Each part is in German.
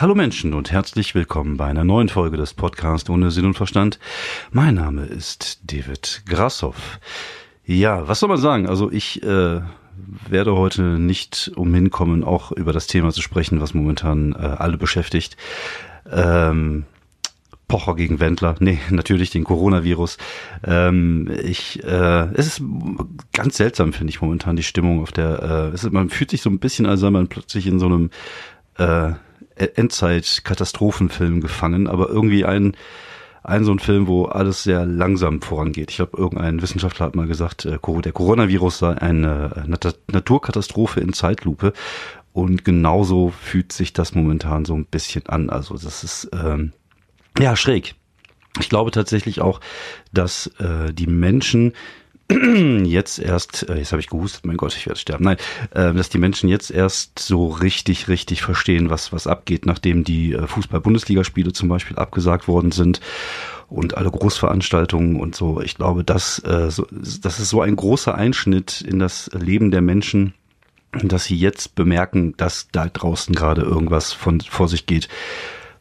Hallo Menschen und herzlich willkommen bei einer neuen Folge des Podcasts ohne Sinn und Verstand. Mein Name ist David Grassoff. Ja, was soll man sagen? Also ich äh, werde heute nicht umhin kommen, auch über das Thema zu sprechen, was momentan äh, alle beschäftigt. Ähm, Pocher gegen Wendler, nee, natürlich den Coronavirus. Ähm, ich, äh, es ist ganz seltsam, finde ich momentan die Stimmung auf der. Äh, es ist, man fühlt sich so ein bisschen, als sei man plötzlich in so einem äh, Endzeit-Katastrophenfilm gefangen, aber irgendwie ein ein so ein Film, wo alles sehr langsam vorangeht. Ich glaube, irgendein Wissenschaftler hat mal gesagt, äh, der Coronavirus sei eine äh, Naturkatastrophe in Zeitlupe. Und genauso fühlt sich das momentan so ein bisschen an. Also das ist ähm, ja schräg. Ich glaube tatsächlich auch, dass äh, die Menschen jetzt erst, äh, jetzt habe ich gehustet, mein Gott, ich werde sterben. Nein, äh, dass die Menschen jetzt erst so richtig, richtig verstehen, was was abgeht, nachdem die äh, Fußball-Bundesligaspiele zum Beispiel abgesagt worden sind und alle Großveranstaltungen und so. Ich glaube, das, das ist so ein großer Einschnitt in das Leben der Menschen, dass sie jetzt bemerken, dass da draußen gerade irgendwas von vor sich geht,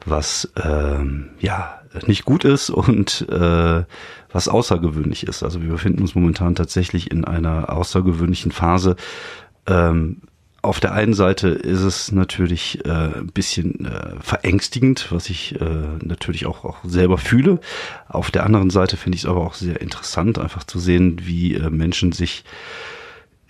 was ähm, ja nicht gut ist und äh, was außergewöhnlich ist. Also wir befinden uns momentan tatsächlich in einer außergewöhnlichen Phase. Ähm, auf der einen Seite ist es natürlich äh, ein bisschen äh, verängstigend, was ich äh, natürlich auch, auch selber fühle. Auf der anderen Seite finde ich es aber auch sehr interessant, einfach zu sehen, wie äh, Menschen sich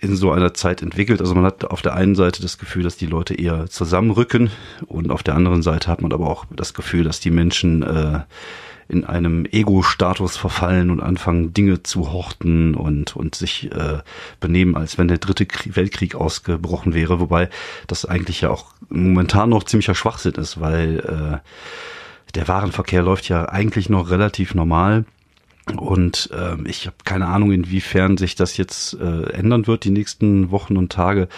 in so einer Zeit entwickelt. Also man hat auf der einen Seite das Gefühl, dass die Leute eher zusammenrücken und auf der anderen Seite hat man aber auch das Gefühl, dass die Menschen äh, in einem Ego-Status verfallen und anfangen, Dinge zu horten und, und sich äh, benehmen, als wenn der dritte Krieg, Weltkrieg ausgebrochen wäre, wobei das eigentlich ja auch momentan noch ziemlicher Schwachsinn ist, weil äh, der Warenverkehr läuft ja eigentlich noch relativ normal. Und ähm, ich habe keine Ahnung, inwiefern sich das jetzt äh, ändern wird die nächsten Wochen und Tage.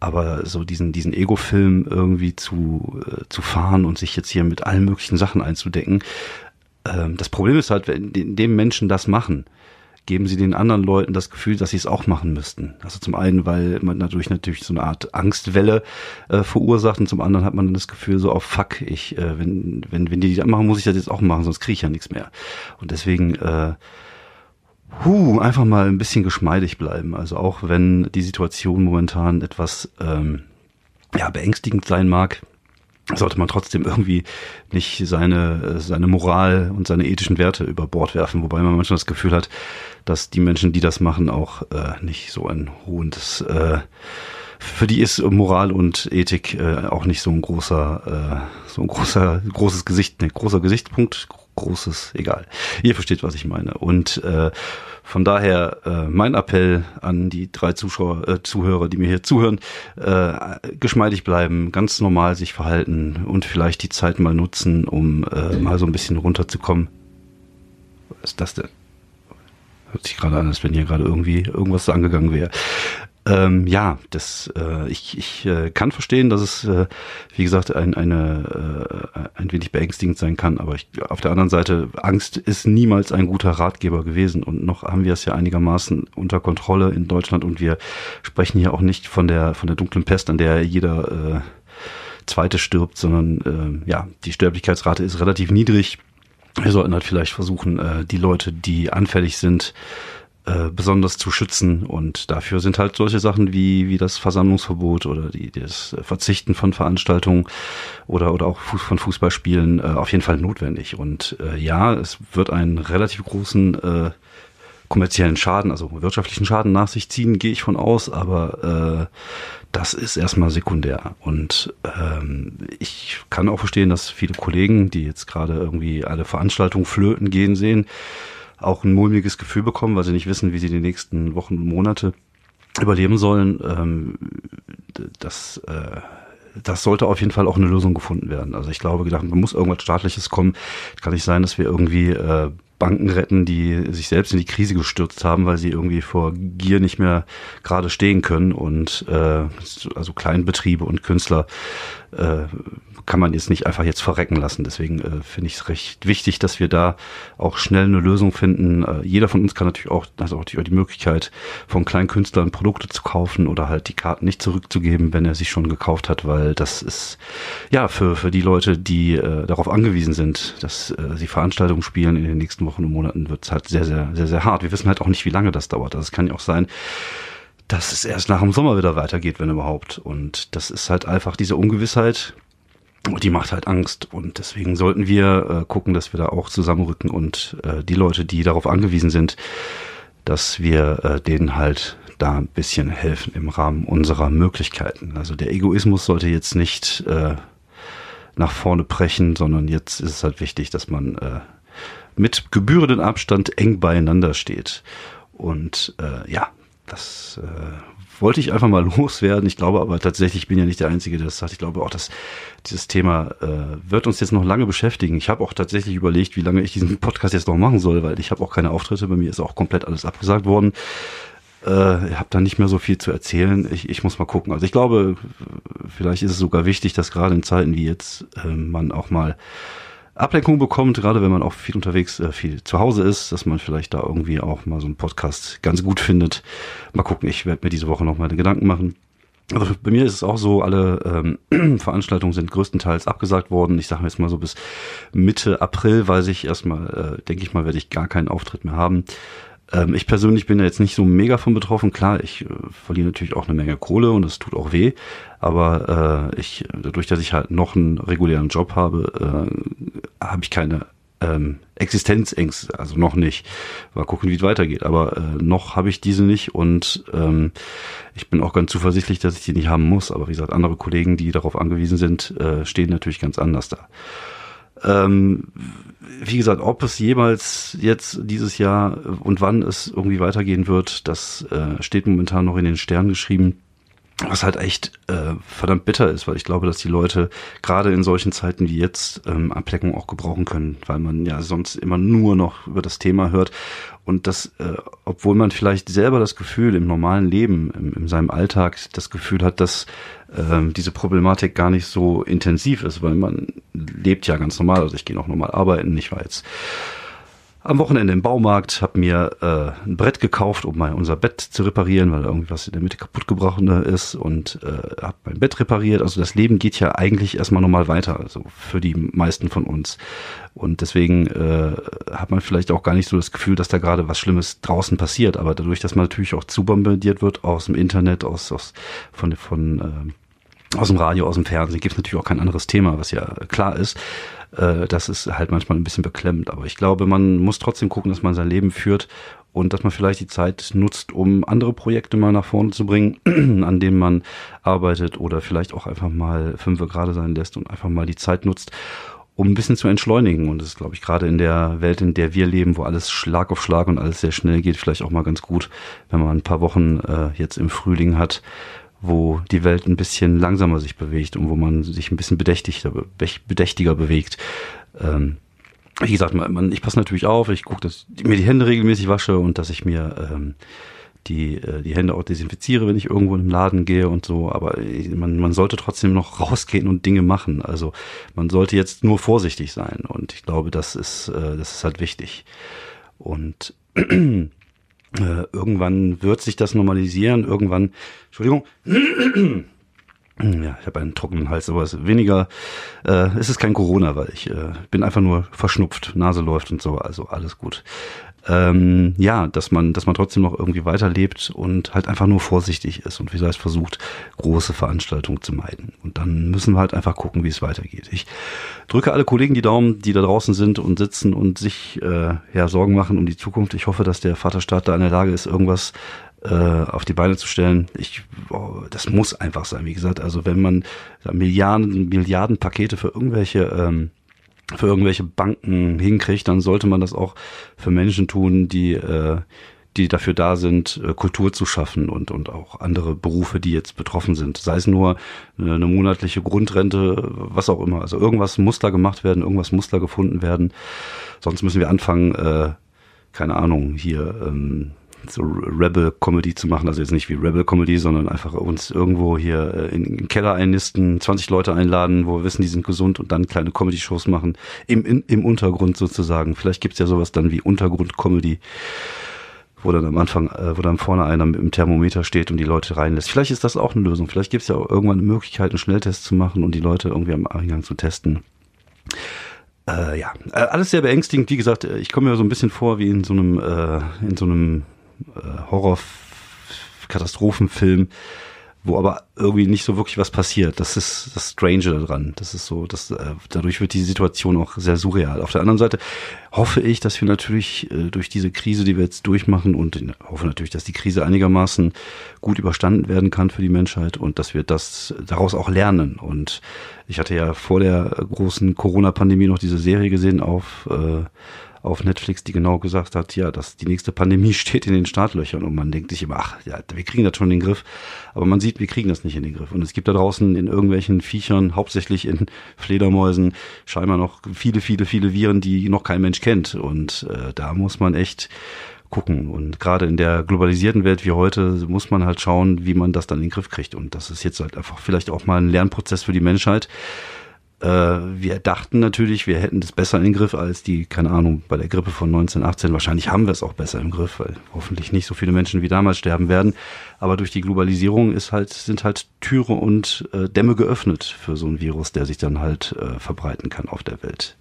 Aber so diesen, diesen Ego-Film irgendwie zu, äh, zu fahren und sich jetzt hier mit allen möglichen Sachen einzudecken, ähm, das Problem ist halt, wenn dem Menschen das machen, geben sie den anderen Leuten das Gefühl, dass sie es auch machen müssten. Also zum einen, weil man dadurch natürlich so eine Art Angstwelle äh, verursacht und zum anderen hat man dann das Gefühl so, oh fuck, ich, äh, wenn, wenn, wenn die das machen, muss ich das jetzt auch machen, sonst kriege ich ja nichts mehr. Und deswegen, äh, huh, einfach mal ein bisschen geschmeidig bleiben. Also auch wenn die Situation momentan etwas ähm, ja, beängstigend sein mag, sollte man trotzdem irgendwie nicht seine, seine Moral und seine ethischen Werte über Bord werfen, wobei man manchmal das Gefühl hat, dass die Menschen, die das machen, auch äh, nicht so ein hohes, äh, für die ist Moral und Ethik äh, auch nicht so ein großer, äh, so ein großer, großes Gesicht, ne, großer Gesichtspunkt, großes, egal. Ihr versteht, was ich meine. Und äh, von daher äh, mein Appell an die drei Zuschauer, äh, Zuhörer, die mir hier zuhören, äh, geschmeidig bleiben, ganz normal sich verhalten und vielleicht die Zeit mal nutzen, um äh, mal so ein bisschen runterzukommen. Was ist das denn? Hört sich gerade an, als wenn hier gerade irgendwie irgendwas angegangen wäre. Ähm, ja, das äh, ich, ich äh, kann verstehen, dass es äh, wie gesagt ein, eine äh, ein wenig beängstigend sein kann, aber ich, auf der anderen Seite Angst ist niemals ein guter Ratgeber gewesen und noch haben wir es ja einigermaßen unter Kontrolle in Deutschland und wir sprechen hier auch nicht von der von der dunklen Pest, an der jeder äh, zweite stirbt, sondern äh, ja die Sterblichkeitsrate ist relativ niedrig. Wir sollten halt vielleicht versuchen, äh, die Leute, die anfällig sind, äh, besonders zu schützen. Und dafür sind halt solche Sachen wie, wie das Versammlungsverbot oder die, das Verzichten von Veranstaltungen oder, oder auch von Fußballspielen äh, auf jeden Fall notwendig. Und äh, ja, es wird einen relativ großen äh, kommerziellen Schaden, also wirtschaftlichen Schaden nach sich ziehen, gehe ich von aus, aber äh, das ist erstmal sekundär. Und ähm, ich kann auch verstehen, dass viele Kollegen, die jetzt gerade irgendwie alle Veranstaltungen flöten gehen sehen, auch ein mulmiges Gefühl bekommen, weil sie nicht wissen, wie sie die nächsten Wochen und Monate überleben sollen. Ähm, das, äh, das sollte auf jeden Fall auch eine Lösung gefunden werden. Also ich glaube, gedacht, man muss irgendwas Staatliches kommen. Kann nicht sein, dass wir irgendwie äh, Banken retten, die sich selbst in die Krise gestürzt haben, weil sie irgendwie vor Gier nicht mehr gerade stehen können und äh, also Kleinbetriebe und Künstler äh, kann man jetzt nicht einfach jetzt verrecken lassen. Deswegen äh, finde ich es recht wichtig, dass wir da auch schnell eine Lösung finden. Äh, jeder von uns kann natürlich auch, also auch die, die Möglichkeit, von kleinen Künstlern Produkte zu kaufen oder halt die Karten nicht zurückzugeben, wenn er sie schon gekauft hat, weil das ist ja für, für die Leute, die äh, darauf angewiesen sind, dass äh, sie Veranstaltungen spielen in den nächsten Wochen und Monaten, wird es halt sehr, sehr, sehr, sehr hart. Wir wissen halt auch nicht, wie lange das dauert. Also es kann ja auch sein, dass es erst nach dem Sommer wieder weitergeht, wenn überhaupt. Und das ist halt einfach diese Ungewissheit, die macht halt Angst. Und deswegen sollten wir äh, gucken, dass wir da auch zusammenrücken und äh, die Leute, die darauf angewiesen sind, dass wir äh, denen halt da ein bisschen helfen im Rahmen unserer Möglichkeiten. Also der Egoismus sollte jetzt nicht äh, nach vorne brechen, sondern jetzt ist es halt wichtig, dass man äh, mit gebührenden Abstand eng beieinander steht. Und äh, ja, das äh, wollte ich einfach mal loswerden. Ich glaube aber tatsächlich, ich bin ja nicht der Einzige, der das sagt. Ich glaube auch, dass dieses Thema äh, wird uns jetzt noch lange beschäftigen. Ich habe auch tatsächlich überlegt, wie lange ich diesen Podcast jetzt noch machen soll, weil ich habe auch keine Auftritte. Bei mir ist auch komplett alles abgesagt worden. Äh, ich habe da nicht mehr so viel zu erzählen. Ich, ich muss mal gucken. Also ich glaube, vielleicht ist es sogar wichtig, dass gerade in Zeiten wie jetzt äh, man auch mal Ablenkung bekommt, gerade wenn man auch viel unterwegs, äh, viel zu Hause ist, dass man vielleicht da irgendwie auch mal so einen Podcast ganz gut findet. Mal gucken, ich werde mir diese Woche noch meine Gedanken machen. Also bei mir ist es auch so, alle ähm, Veranstaltungen sind größtenteils abgesagt worden. Ich sage jetzt mal so bis Mitte April weiß ich erstmal, äh, denke ich mal, werde ich gar keinen Auftritt mehr haben. Ähm, ich persönlich bin da jetzt nicht so mega von betroffen. Klar, ich äh, verliere natürlich auch eine Menge Kohle und das tut auch weh. Aber äh, ich, dadurch, dass ich halt noch einen regulären Job habe, äh, habe ich keine ähm, Existenzängste, also noch nicht. Mal gucken, wie es weitergeht. Aber äh, noch habe ich diese nicht und ähm, ich bin auch ganz zuversichtlich, dass ich die nicht haben muss. Aber wie gesagt, andere Kollegen, die darauf angewiesen sind, äh, stehen natürlich ganz anders da. Ähm, wie gesagt, ob es jemals jetzt dieses Jahr und wann es irgendwie weitergehen wird, das äh, steht momentan noch in den Sternen geschrieben. Was halt echt äh, verdammt bitter ist, weil ich glaube, dass die Leute gerade in solchen Zeiten wie jetzt ähm, Ableckung auch gebrauchen können, weil man ja sonst immer nur noch über das Thema hört und das, äh, obwohl man vielleicht selber das Gefühl im normalen Leben, im, in seinem Alltag das Gefühl hat, dass ähm, diese Problematik gar nicht so intensiv ist, weil man lebt ja ganz normal. Also ich gehe auch normal arbeiten. Ich war jetzt am Wochenende im Baumarkt, habe mir äh, ein Brett gekauft, um mal unser Bett zu reparieren, weil irgendwas in der Mitte kaputt gebrochen ist und äh, habe mein Bett repariert. Also das Leben geht ja eigentlich erstmal normal weiter, also für die meisten von uns. Und deswegen äh, hat man vielleicht auch gar nicht so das Gefühl, dass da gerade was Schlimmes draußen passiert. Aber dadurch, dass man natürlich auch zubombardiert wird aus dem Internet, aus, aus von, von äh, aus dem Radio, aus dem Fernsehen gibt es natürlich auch kein anderes Thema, was ja klar ist. Äh, das ist halt manchmal ein bisschen beklemmend. Aber ich glaube, man muss trotzdem gucken, dass man sein Leben führt und dass man vielleicht die Zeit nutzt, um andere Projekte mal nach vorne zu bringen, an denen man arbeitet oder vielleicht auch einfach mal fünf gerade sein lässt und einfach mal die Zeit nutzt, um ein bisschen zu entschleunigen. Und das ist, glaube ich, gerade in der Welt, in der wir leben, wo alles Schlag auf Schlag und alles sehr schnell geht, vielleicht auch mal ganz gut, wenn man ein paar Wochen äh, jetzt im Frühling hat, wo die Welt ein bisschen langsamer sich bewegt und wo man sich ein bisschen bedächtiger, bedächtiger bewegt. Ähm, wie gesagt, man, ich passe natürlich auf, ich gucke, dass ich mir die Hände regelmäßig wasche und dass ich mir ähm, die, äh, die Hände auch desinfiziere, wenn ich irgendwo im Laden gehe und so. Aber man, man sollte trotzdem noch rausgehen und Dinge machen. Also man sollte jetzt nur vorsichtig sein und ich glaube, das ist, äh, das ist halt wichtig. Und äh, irgendwann wird sich das normalisieren, irgendwann, Entschuldigung, ja, ich habe einen trockenen Hals, aber es ist weniger, äh, es ist kein Corona, weil ich äh, bin einfach nur verschnupft, Nase läuft und so, also alles gut ähm, ja, dass man, dass man trotzdem noch irgendwie weiterlebt und halt einfach nur vorsichtig ist und wie gesagt versucht, große Veranstaltungen zu meiden. Und dann müssen wir halt einfach gucken, wie es weitergeht. Ich drücke alle Kollegen die Daumen, die da draußen sind und sitzen und sich äh, ja Sorgen machen um die Zukunft. Ich hoffe, dass der Vaterstaat da in der Lage ist, irgendwas auf die Beine zu stellen. Ich, oh, das muss einfach sein, wie gesagt. Also wenn man Milliarden, Milliarden Pakete für irgendwelche ähm, für irgendwelche Banken hinkriegt, dann sollte man das auch für Menschen tun, die äh, die dafür da sind, äh, Kultur zu schaffen und, und auch andere Berufe, die jetzt betroffen sind. Sei es nur eine monatliche Grundrente, was auch immer. Also irgendwas muss da gemacht werden, irgendwas muss da gefunden werden. Sonst müssen wir anfangen, äh, keine Ahnung, hier ähm, so Rebel-Comedy zu machen, also jetzt nicht wie Rebel-Comedy, sondern einfach uns irgendwo hier äh, in den Keller einnisten, 20 Leute einladen, wo wir wissen, die sind gesund und dann kleine Comedy-Shows machen, im, in, im Untergrund sozusagen. Vielleicht gibt's ja sowas dann wie Untergrund-Comedy wo dann am Anfang, äh, wo dann vorne einer mit dem Thermometer steht und die Leute reinlässt. Vielleicht ist das auch eine Lösung. Vielleicht gibt's ja auch irgendwann eine Möglichkeit, einen Schnelltest zu machen und die Leute irgendwie am Eingang zu testen. Äh, ja, äh, alles sehr beängstigend. Wie gesagt, äh, ich komme mir so ein bisschen vor wie in so einem, äh, in so einem äh, Horror-Katastrophenfilm, wo aber irgendwie nicht so wirklich was passiert. Das ist das Strange daran. Das ist so, dass äh, dadurch wird die Situation auch sehr surreal. Auf der anderen Seite hoffe ich, dass wir natürlich äh, durch diese Krise, die wir jetzt durchmachen, und hoffe natürlich, dass die Krise einigermaßen gut überstanden werden kann für die Menschheit und dass wir das daraus auch lernen. Und ich hatte ja vor der großen Corona-Pandemie noch diese Serie gesehen auf äh, auf Netflix, die genau gesagt hat, ja, dass die nächste Pandemie steht in den Startlöchern und man denkt sich immer, ach, ja, wir kriegen das schon in den Griff, aber man sieht, wir kriegen das nicht in den Griff und es gibt da draußen in irgendwelchen Viechern, hauptsächlich in Fledermäusen, scheinbar noch viele, viele, viele Viren, die noch kein Mensch kennt und äh, da muss man echt gucken. Und gerade in der globalisierten Welt wie heute muss man halt schauen, wie man das dann in den Griff kriegt. Und das ist jetzt halt einfach vielleicht auch mal ein Lernprozess für die Menschheit, äh, wir dachten natürlich, wir hätten das besser den Griff als die, keine Ahnung, bei der Grippe von 1918. Wahrscheinlich haben wir es auch besser im Griff, weil hoffentlich nicht so viele Menschen wie damals sterben werden. Aber durch die Globalisierung ist halt, sind halt Türe und äh, Dämme geöffnet für so ein Virus, der sich dann halt äh, verbreiten kann auf der Welt.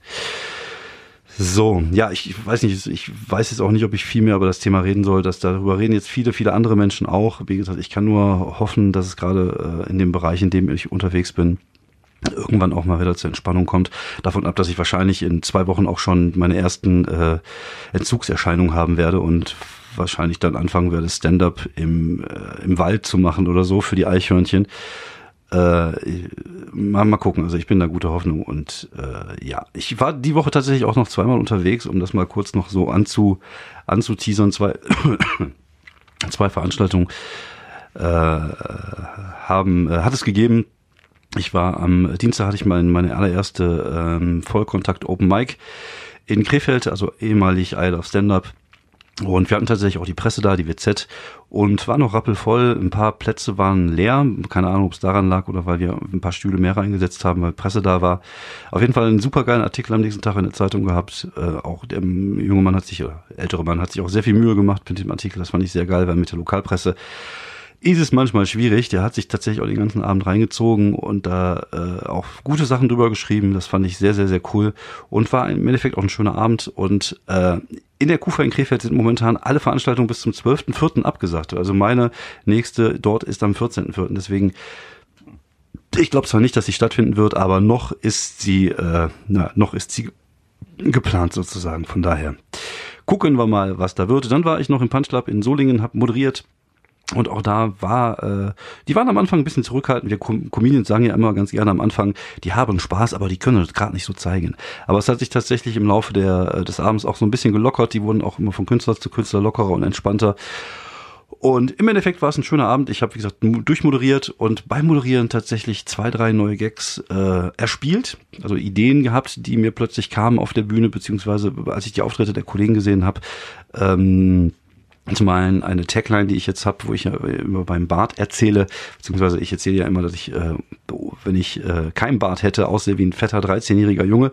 So, ja, ich weiß nicht, ich weiß jetzt auch nicht, ob ich viel mehr über das Thema reden soll, dass darüber reden jetzt viele, viele andere Menschen auch. Wie gesagt, ich kann nur hoffen, dass es gerade äh, in dem Bereich, in dem ich unterwegs bin, irgendwann auch mal wieder zur Entspannung kommt. Davon ab, dass ich wahrscheinlich in zwei Wochen auch schon meine ersten äh, Entzugserscheinungen haben werde und wahrscheinlich dann anfangen werde, Stand-up im, äh, im Wald zu machen oder so für die Eichhörnchen. Äh, mal, mal gucken, also ich bin da guter Hoffnung und äh, ja, ich war die Woche tatsächlich auch noch zweimal unterwegs, um das mal kurz noch so anzu, anzuteasern. Zwei, zwei Veranstaltungen äh, haben, äh, hat es gegeben ich war am Dienstag hatte ich mein, meine allererste ähm, Vollkontakt Open Mic in Krefeld, also ehemalig Isle of Stand-Up. Und wir hatten tatsächlich auch die Presse da, die WZ, und war noch rappelvoll. Ein paar Plätze waren leer. Keine Ahnung, ob es daran lag oder weil wir ein paar Stühle mehr reingesetzt haben, weil Presse da war. Auf jeden Fall einen supergeilen Artikel am nächsten Tag in der Zeitung gehabt. Äh, auch der junge Mann hat sich, oder ältere Mann hat sich auch sehr viel Mühe gemacht mit dem Artikel. Das fand ich sehr geil, weil mit der Lokalpresse ist es manchmal schwierig. Der hat sich tatsächlich auch den ganzen Abend reingezogen und da äh, auch gute Sachen drüber geschrieben. Das fand ich sehr, sehr, sehr cool und war im Endeffekt auch ein schöner Abend. Und äh, in der Kufa in Krefeld sind momentan alle Veranstaltungen bis zum 12.04. abgesagt. Also meine nächste dort ist am 14.04. Deswegen ich glaube zwar nicht, dass sie stattfinden wird, aber noch ist sie, äh, na, noch ist sie geplant sozusagen. Von daher gucken wir mal, was da wird. Dann war ich noch im Punch Club in Solingen, habe moderiert und auch da war, äh, die waren am Anfang ein bisschen zurückhaltend. Wir Com Comedians sagen ja immer ganz gerne am Anfang, die haben Spaß, aber die können das gerade nicht so zeigen. Aber es hat sich tatsächlich im Laufe der, äh, des Abends auch so ein bisschen gelockert. Die wurden auch immer von Künstler zu Künstler lockerer und entspannter. Und im Endeffekt war es ein schöner Abend. Ich habe, wie gesagt, durchmoderiert und beim Moderieren tatsächlich zwei, drei neue Gags äh, erspielt. Also Ideen gehabt, die mir plötzlich kamen auf der Bühne, beziehungsweise als ich die Auftritte der Kollegen gesehen habe. Ähm, zum einen eine Tagline, die ich jetzt habe, wo ich ja immer beim Bart erzähle, beziehungsweise ich erzähle ja immer, dass ich, äh, wenn ich äh, kein Bart hätte, aussehe wie ein fetter 13-jähriger Junge.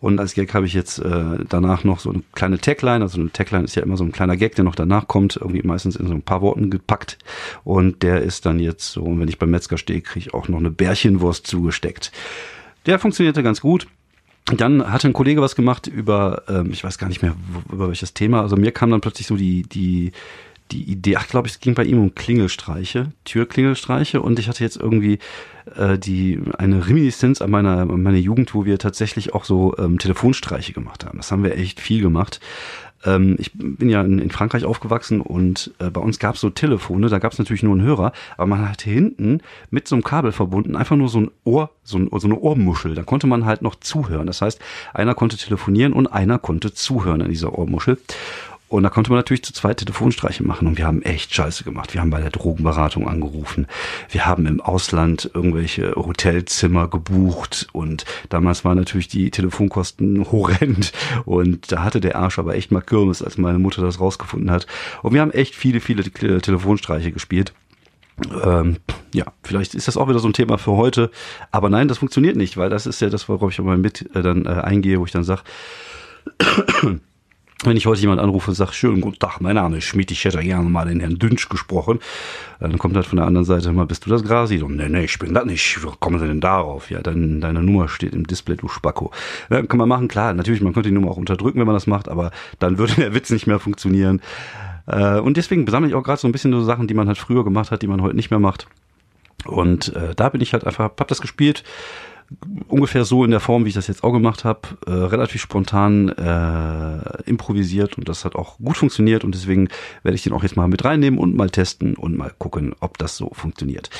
Und als Gag habe ich jetzt äh, danach noch so eine kleine Tagline. Also eine Tagline ist ja immer so ein kleiner Gag, der noch danach kommt, irgendwie meistens in so ein paar Worten gepackt. Und der ist dann jetzt so, wenn ich beim Metzger stehe, kriege ich auch noch eine Bärchenwurst zugesteckt. Der funktionierte ganz gut. Dann hatte ein Kollege was gemacht über, ähm, ich weiß gar nicht mehr, über welches Thema. Also mir kam dann plötzlich so die, die, die Idee, ach glaube ich, es ging bei ihm um Klingelstreiche, Türklingelstreiche und ich hatte jetzt irgendwie äh, die eine Reminiszenz an meiner, an meiner Jugend, wo wir tatsächlich auch so ähm, Telefonstreiche gemacht haben. Das haben wir echt viel gemacht. Ähm, ich bin ja in, in, Frankreich aufgewachsen und äh, bei uns gab es so Telefone, da gab es natürlich nur einen Hörer, aber man hatte hinten mit so einem Kabel verbunden einfach nur so ein Ohr, so, ein, so eine Ohrmuschel. Da konnte man halt noch zuhören. Das heißt, einer konnte telefonieren und einer konnte zuhören an dieser Ohrmuschel. Und da konnte man natürlich zu zweit Telefonstreiche machen und wir haben echt Scheiße gemacht. Wir haben bei der Drogenberatung angerufen. Wir haben im Ausland irgendwelche Hotelzimmer gebucht und damals waren natürlich die Telefonkosten horrend und da hatte der Arsch aber echt mal Kirmes, als meine Mutter das rausgefunden hat. Und wir haben echt viele, viele Telefonstreiche gespielt. Ähm, ja, vielleicht ist das auch wieder so ein Thema für heute. Aber nein, das funktioniert nicht, weil das ist ja das, worauf ich mal mit äh, dann äh, eingehe, wo ich dann sage, wenn ich heute jemand anrufe und sage, schönen guten Tag, mein Name ist Schmidt, ich hätte gerne mal den Herrn Dünsch gesprochen, dann kommt halt von der anderen Seite mal, bist du das Grasi? Und nee, nee, ich bin das nicht. Wie kommen Sie denn darauf? Ja, dein, deine Nummer steht im Display, du Spacko. Ja, kann man machen, klar, natürlich, man könnte die Nummer auch unterdrücken, wenn man das macht, aber dann würde der Witz nicht mehr funktionieren. Äh, und deswegen sammle ich auch gerade so ein bisschen so Sachen, die man halt früher gemacht hat, die man heute nicht mehr macht. Und äh, da bin ich halt einfach, hab das gespielt, ungefähr so in der Form, wie ich das jetzt auch gemacht habe, äh, relativ spontan äh, improvisiert und das hat auch gut funktioniert und deswegen werde ich den auch jetzt mal mit reinnehmen und mal testen und mal gucken, ob das so funktioniert.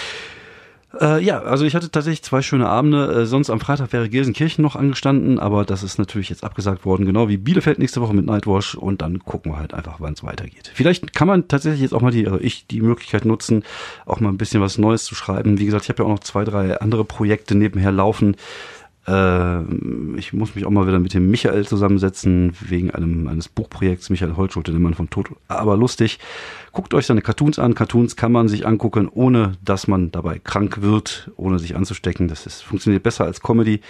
Äh, ja, also ich hatte tatsächlich zwei schöne Abende. Äh, sonst am Freitag wäre Gelsenkirchen noch angestanden, aber das ist natürlich jetzt abgesagt worden, genau wie Bielefeld nächste Woche mit Nightwash und dann gucken wir halt einfach, wann es weitergeht. Vielleicht kann man tatsächlich jetzt auch mal die, also ich die Möglichkeit nutzen, auch mal ein bisschen was Neues zu schreiben. Wie gesagt, ich habe ja auch noch zwei, drei andere Projekte nebenher laufen. Äh, ich muss mich auch mal wieder mit dem Michael zusammensetzen, wegen einem, eines Buchprojekts, Michael Holtschulte, der Mann von Tod, aber lustig. Guckt euch seine Cartoons an. Cartoons kann man sich angucken, ohne dass man dabei krank wird, ohne sich anzustecken. Das ist, funktioniert besser als Comedy.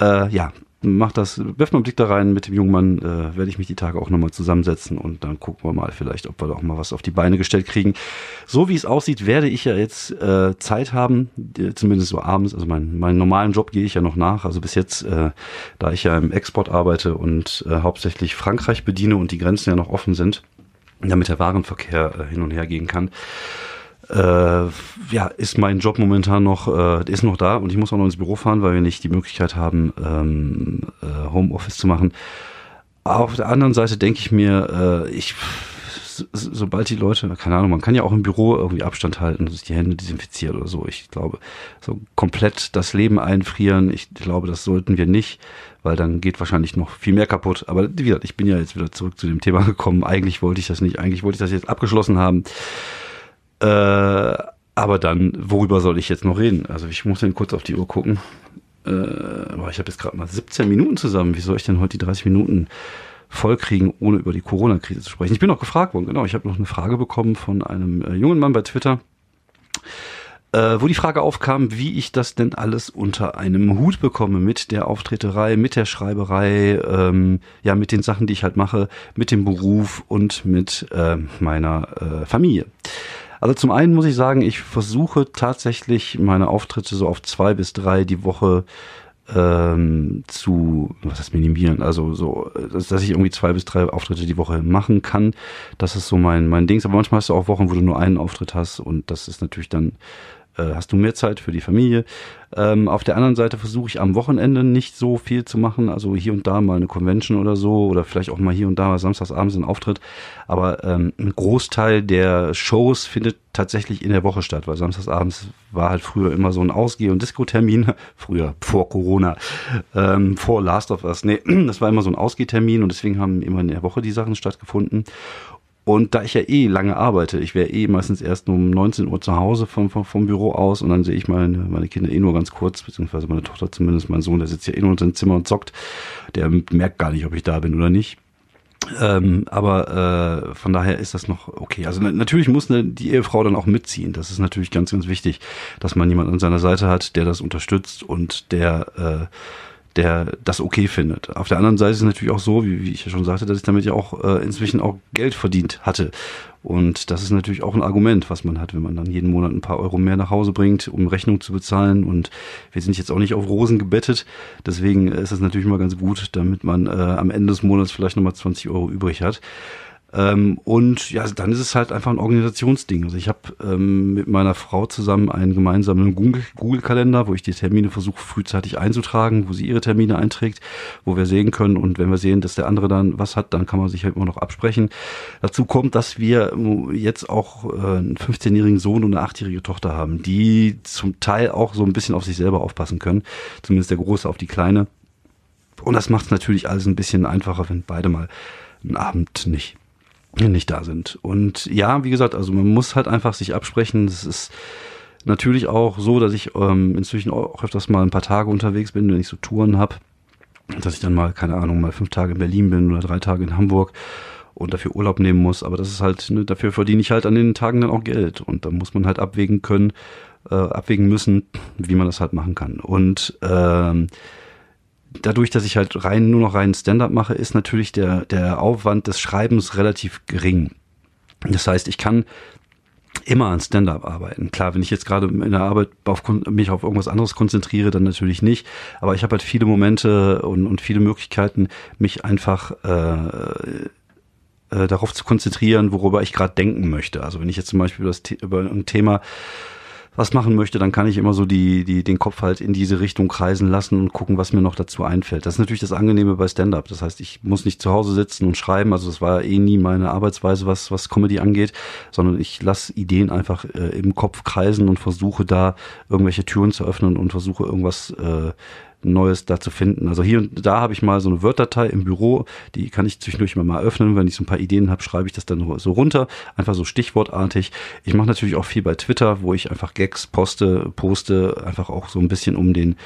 Äh, ja, macht das, werft mal einen Blick da rein mit dem jungen Mann, äh, werde ich mich die Tage auch nochmal zusammensetzen und dann gucken wir mal vielleicht, ob wir doch mal was auf die Beine gestellt kriegen. So wie es aussieht, werde ich ja jetzt äh, Zeit haben, zumindest so abends, also mein, meinen normalen Job gehe ich ja noch nach, also bis jetzt, äh, da ich ja im Export arbeite und äh, hauptsächlich Frankreich bediene und die Grenzen ja noch offen sind, damit der Warenverkehr äh, hin und her gehen kann, äh, ja, ist mein Job momentan noch, äh, ist noch da und ich muss auch noch ins Büro fahren, weil wir nicht die Möglichkeit haben, ähm, äh, Homeoffice zu machen. Auf der anderen Seite denke ich mir, äh, ich, so, sobald die Leute, keine Ahnung, man kann ja auch im Büro irgendwie Abstand halten, sich die Hände desinfizieren oder so. Ich glaube, so komplett das Leben einfrieren, ich glaube, das sollten wir nicht, weil dann geht wahrscheinlich noch viel mehr kaputt. Aber wie gesagt, ich bin ja jetzt wieder zurück zu dem Thema gekommen. Eigentlich wollte ich das nicht, eigentlich wollte ich das jetzt abgeschlossen haben. Äh, aber dann, worüber soll ich jetzt noch reden? Also ich muss dann kurz auf die Uhr gucken. Äh, aber ich habe jetzt gerade mal 17 Minuten zusammen. Wie soll ich denn heute die 30 Minuten vollkriegen, ohne über die Corona-Krise zu sprechen? Ich bin noch gefragt worden, genau. Ich habe noch eine Frage bekommen von einem äh, jungen Mann bei Twitter, äh, wo die Frage aufkam, wie ich das denn alles unter einem Hut bekomme mit der Auftreterei, mit der Schreiberei, ähm, ja, mit den Sachen, die ich halt mache, mit dem Beruf und mit äh, meiner äh, Familie. Also zum einen muss ich sagen, ich versuche tatsächlich meine Auftritte so auf zwei bis drei die Woche ähm, zu, was heißt minimieren, also so, dass, ich irgendwie zwei bis drei Auftritte die Woche machen kann. Das ist so mein, mein Ding. Aber manchmal hast du auch Wochen, wo du nur einen Auftritt hast und das ist natürlich dann äh, hast du mehr Zeit für die Familie. Ähm, auf der anderen Seite versuche ich am Wochenende nicht so viel zu machen, also hier und da mal eine Convention oder so oder vielleicht auch mal hier und da mal samstagsabends ein Auftritt. Aber ähm, ein Großteil der Shows findet tatsächlich in der Woche statt, weil samstagsabends war halt früher immer so ein Ausgeh- und Disco-Termin, früher vor Corona, ähm, vor Last of Us. Nee, das war immer so ein Ausgehtermin und deswegen haben immer in der Woche die Sachen stattgefunden. Und da ich ja eh lange arbeite, ich wäre eh meistens erst um 19 Uhr zu Hause vom, vom, vom Büro aus und dann sehe ich meine, meine Kinder eh nur ganz kurz, beziehungsweise meine Tochter zumindest, mein Sohn, der sitzt ja eh nur in seinem Zimmer und zockt. Der merkt gar nicht, ob ich da bin oder nicht. Ähm, aber äh, von daher ist das noch okay. Also natürlich muss ne, die Ehefrau dann auch mitziehen. Das ist natürlich ganz, ganz wichtig, dass man jemanden an seiner Seite hat, der das unterstützt und der äh, der das okay findet. Auf der anderen Seite ist es natürlich auch so, wie, wie ich ja schon sagte, dass ich damit ja auch äh, inzwischen auch Geld verdient hatte. Und das ist natürlich auch ein Argument, was man hat, wenn man dann jeden Monat ein paar Euro mehr nach Hause bringt, um Rechnung zu bezahlen. Und wir sind jetzt auch nicht auf Rosen gebettet. Deswegen ist es natürlich mal ganz gut, damit man äh, am Ende des Monats vielleicht nochmal 20 Euro übrig hat. Ähm, und ja, dann ist es halt einfach ein Organisationsding. Also ich habe ähm, mit meiner Frau zusammen einen gemeinsamen Google-Kalender, wo ich die Termine versuche frühzeitig einzutragen, wo sie ihre Termine einträgt, wo wir sehen können und wenn wir sehen, dass der andere dann was hat, dann kann man sich halt immer noch absprechen. Dazu kommt, dass wir jetzt auch äh, einen 15-jährigen Sohn und eine 8-jährige Tochter haben, die zum Teil auch so ein bisschen auf sich selber aufpassen können. Zumindest der Große auf die Kleine. Und das macht es natürlich alles ein bisschen einfacher, wenn beide mal einen Abend nicht nicht da sind. Und ja, wie gesagt, also man muss halt einfach sich absprechen. Das ist natürlich auch so, dass ich ähm, inzwischen auch öfters mal ein paar Tage unterwegs bin, wenn ich so Touren habe, dass ich dann mal, keine Ahnung, mal fünf Tage in Berlin bin oder drei Tage in Hamburg und dafür Urlaub nehmen muss. Aber das ist halt, ne, dafür verdiene ich halt an den Tagen dann auch Geld. Und da muss man halt abwägen können, äh, abwägen müssen, wie man das halt machen kann. Und ähm, dadurch, dass ich halt rein nur noch rein Stand-up mache, ist natürlich der, der Aufwand des Schreibens relativ gering. Das heißt, ich kann immer an Stand-up arbeiten. Klar, wenn ich jetzt gerade in der Arbeit auf, mich auf irgendwas anderes konzentriere, dann natürlich nicht. Aber ich habe halt viele Momente und, und viele Möglichkeiten, mich einfach äh, äh, darauf zu konzentrieren, worüber ich gerade denken möchte. Also wenn ich jetzt zum Beispiel das, über ein Thema was machen möchte, dann kann ich immer so die, die, den Kopf halt in diese Richtung kreisen lassen und gucken, was mir noch dazu einfällt. Das ist natürlich das Angenehme bei Stand-up. Das heißt, ich muss nicht zu Hause sitzen und schreiben. Also das war eh nie meine Arbeitsweise, was, was Comedy angeht, sondern ich lasse Ideen einfach äh, im Kopf kreisen und versuche da irgendwelche Türen zu öffnen und versuche irgendwas äh, Neues da zu finden. Also hier und da habe ich mal so eine Word-Datei im Büro, die kann ich zwischendurch mal öffnen. Wenn ich so ein paar Ideen habe, schreibe ich das dann so runter, einfach so stichwortartig. Ich mache natürlich auch viel bei Twitter, wo ich einfach Gags poste, poste, einfach auch so ein bisschen, um den,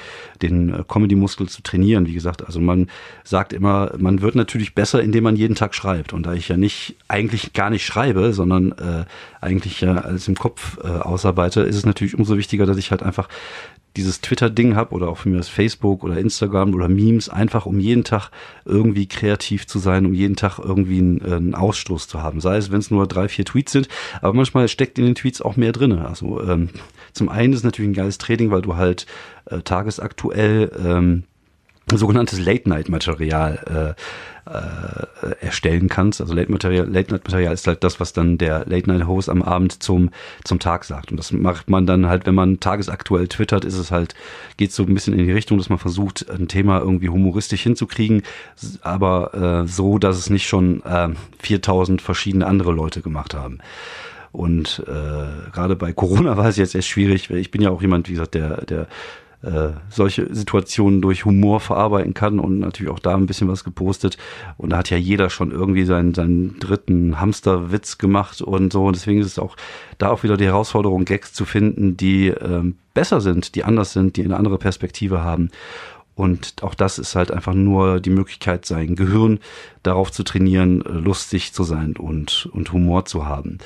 den äh, Comedy-Muskel zu trainieren. Wie gesagt, also man sagt immer, man wird natürlich besser, indem man jeden Tag schreibt. Und da ich ja nicht, eigentlich gar nicht schreibe, sondern äh, eigentlich ja alles im Kopf äh, ausarbeite, ist es natürlich umso wichtiger, dass ich halt einfach dieses Twitter-Ding habe oder auch von mir das Facebook oder Instagram oder Memes, einfach um jeden Tag irgendwie kreativ zu sein, um jeden Tag irgendwie einen, äh, einen Ausstoß zu haben. Sei es, wenn es nur drei, vier Tweets sind, aber manchmal steckt in den Tweets auch mehr drinne. Also ähm, zum einen ist natürlich ein geiles Training, weil du halt äh, tagesaktuell ähm, sogenanntes Late-Night-Material äh, äh, erstellen kannst. Also Late-Material, Late-Night-Material ist halt das, was dann der Late-Night-Host am Abend zum zum Tag sagt. Und das macht man dann halt, wenn man tagesaktuell twittert, ist es halt geht so ein bisschen in die Richtung, dass man versucht, ein Thema irgendwie humoristisch hinzukriegen, aber äh, so, dass es nicht schon äh, 4000 verschiedene andere Leute gemacht haben. Und äh, gerade bei Corona war es jetzt echt schwierig. Ich bin ja auch jemand, wie gesagt, der der äh, solche Situationen durch Humor verarbeiten kann und natürlich auch da ein bisschen was gepostet. Und da hat ja jeder schon irgendwie seinen, seinen dritten Hamsterwitz gemacht und so. Und deswegen ist es auch da auch wieder die Herausforderung, Gags zu finden, die ähm, besser sind, die anders sind, die eine andere Perspektive haben. Und auch das ist halt einfach nur die Möglichkeit, sein Gehirn darauf zu trainieren, lustig zu sein und, und Humor zu haben.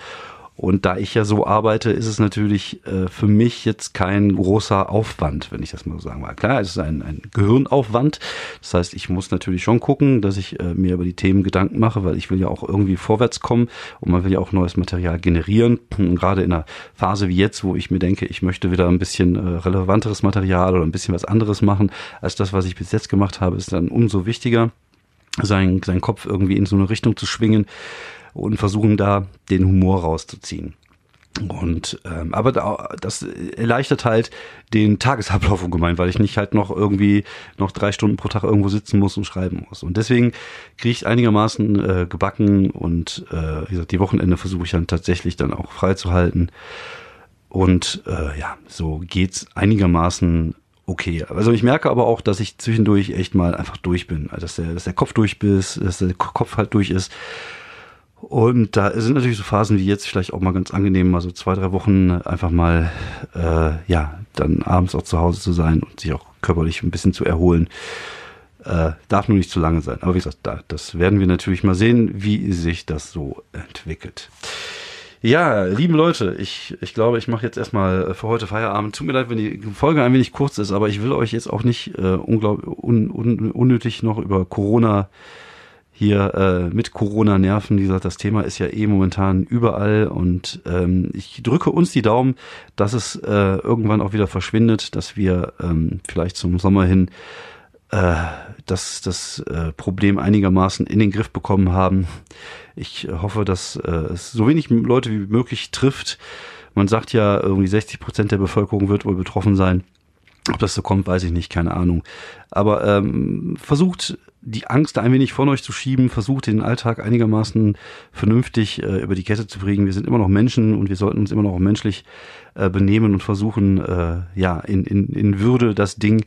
Und da ich ja so arbeite, ist es natürlich äh, für mich jetzt kein großer Aufwand, wenn ich das mal so sagen mag. Klar, es ist ein, ein Gehirnaufwand. Das heißt, ich muss natürlich schon gucken, dass ich äh, mir über die Themen Gedanken mache, weil ich will ja auch irgendwie vorwärts kommen und man will ja auch neues Material generieren. Und gerade in einer Phase wie jetzt, wo ich mir denke, ich möchte wieder ein bisschen äh, relevanteres Material oder ein bisschen was anderes machen, als das, was ich bis jetzt gemacht habe, ist dann umso wichtiger, seinen, seinen Kopf irgendwie in so eine Richtung zu schwingen, und versuchen da den Humor rauszuziehen. Und ähm, aber da, das erleichtert halt den Tagesablauf ungemein, weil ich nicht halt noch irgendwie noch drei Stunden pro Tag irgendwo sitzen muss und schreiben muss. Und deswegen kriege ich einigermaßen äh, gebacken und äh, wie gesagt, die Wochenende versuche ich dann tatsächlich dann auch freizuhalten. Und äh, ja, so geht's einigermaßen okay. Also ich merke aber auch, dass ich zwischendurch echt mal einfach durch bin. Also dass der, dass der Kopf durch ist, dass der Kopf halt durch ist. Und da sind natürlich so Phasen wie jetzt vielleicht auch mal ganz angenehm, mal so zwei, drei Wochen einfach mal, äh, ja, dann abends auch zu Hause zu sein und sich auch körperlich ein bisschen zu erholen. Äh, darf nur nicht zu lange sein. Aber wie gesagt, da, das werden wir natürlich mal sehen, wie sich das so entwickelt. Ja, liebe Leute, ich, ich glaube, ich mache jetzt erstmal für heute Feierabend. Tut mir leid, wenn die Folge ein wenig kurz ist, aber ich will euch jetzt auch nicht äh, unglaublich un, un, unnötig noch über Corona hier äh, mit Corona nerven. Wie gesagt, das Thema ist ja eh momentan überall und ähm, ich drücke uns die Daumen, dass es äh, irgendwann auch wieder verschwindet, dass wir ähm, vielleicht zum Sommer hin äh, dass das äh, Problem einigermaßen in den Griff bekommen haben. Ich hoffe, dass äh, es so wenig Leute wie möglich trifft. Man sagt ja, irgendwie 60 Prozent der Bevölkerung wird wohl betroffen sein. Ob das so kommt, weiß ich nicht, keine Ahnung. Aber ähm, versucht die Angst ein wenig von euch zu schieben, versucht den Alltag einigermaßen vernünftig äh, über die Kette zu bringen. Wir sind immer noch Menschen und wir sollten uns immer noch menschlich äh, benehmen und versuchen, äh, ja, in, in, in Würde das Ding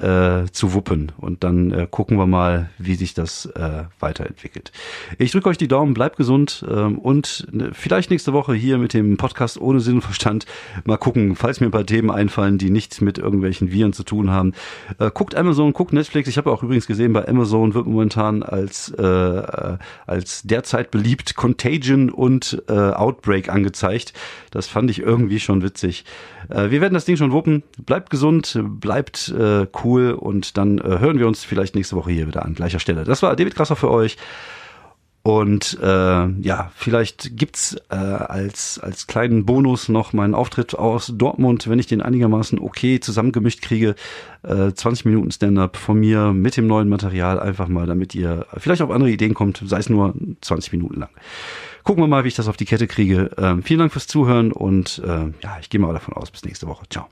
äh, zu wuppen. Und dann äh, gucken wir mal, wie sich das äh, weiterentwickelt. Ich drücke euch die Daumen, bleibt gesund ähm, und äh, vielleicht nächste Woche hier mit dem Podcast ohne Sinn und Verstand mal gucken, falls mir ein paar Themen einfallen, die nichts mit irgendwelchen Viren zu tun haben. Äh, guckt Amazon, guckt Netflix. Ich habe auch übrigens gesehen, bei Amazon wird momentan als, äh als derzeit beliebt Contagion und äh, Outbreak angezeigt. Das fand ich irgendwie schon witzig. Äh, wir werden das Ding schon wuppen. Bleibt gesund, bleibt äh, cool und dann äh, hören wir uns vielleicht nächste Woche hier wieder an gleicher Stelle. Das war David Krasser für euch. Und äh, ja, vielleicht gibt's äh, als, als kleinen Bonus noch meinen Auftritt aus Dortmund, wenn ich den einigermaßen okay zusammengemischt kriege. Äh, 20 Minuten Stand-up von mir mit dem neuen Material einfach mal, damit ihr vielleicht auf andere Ideen kommt, sei es nur 20 Minuten lang. Gucken wir mal, wie ich das auf die Kette kriege. Ähm, vielen Dank fürs Zuhören und äh, ja, ich gehe mal davon aus, bis nächste Woche. Ciao.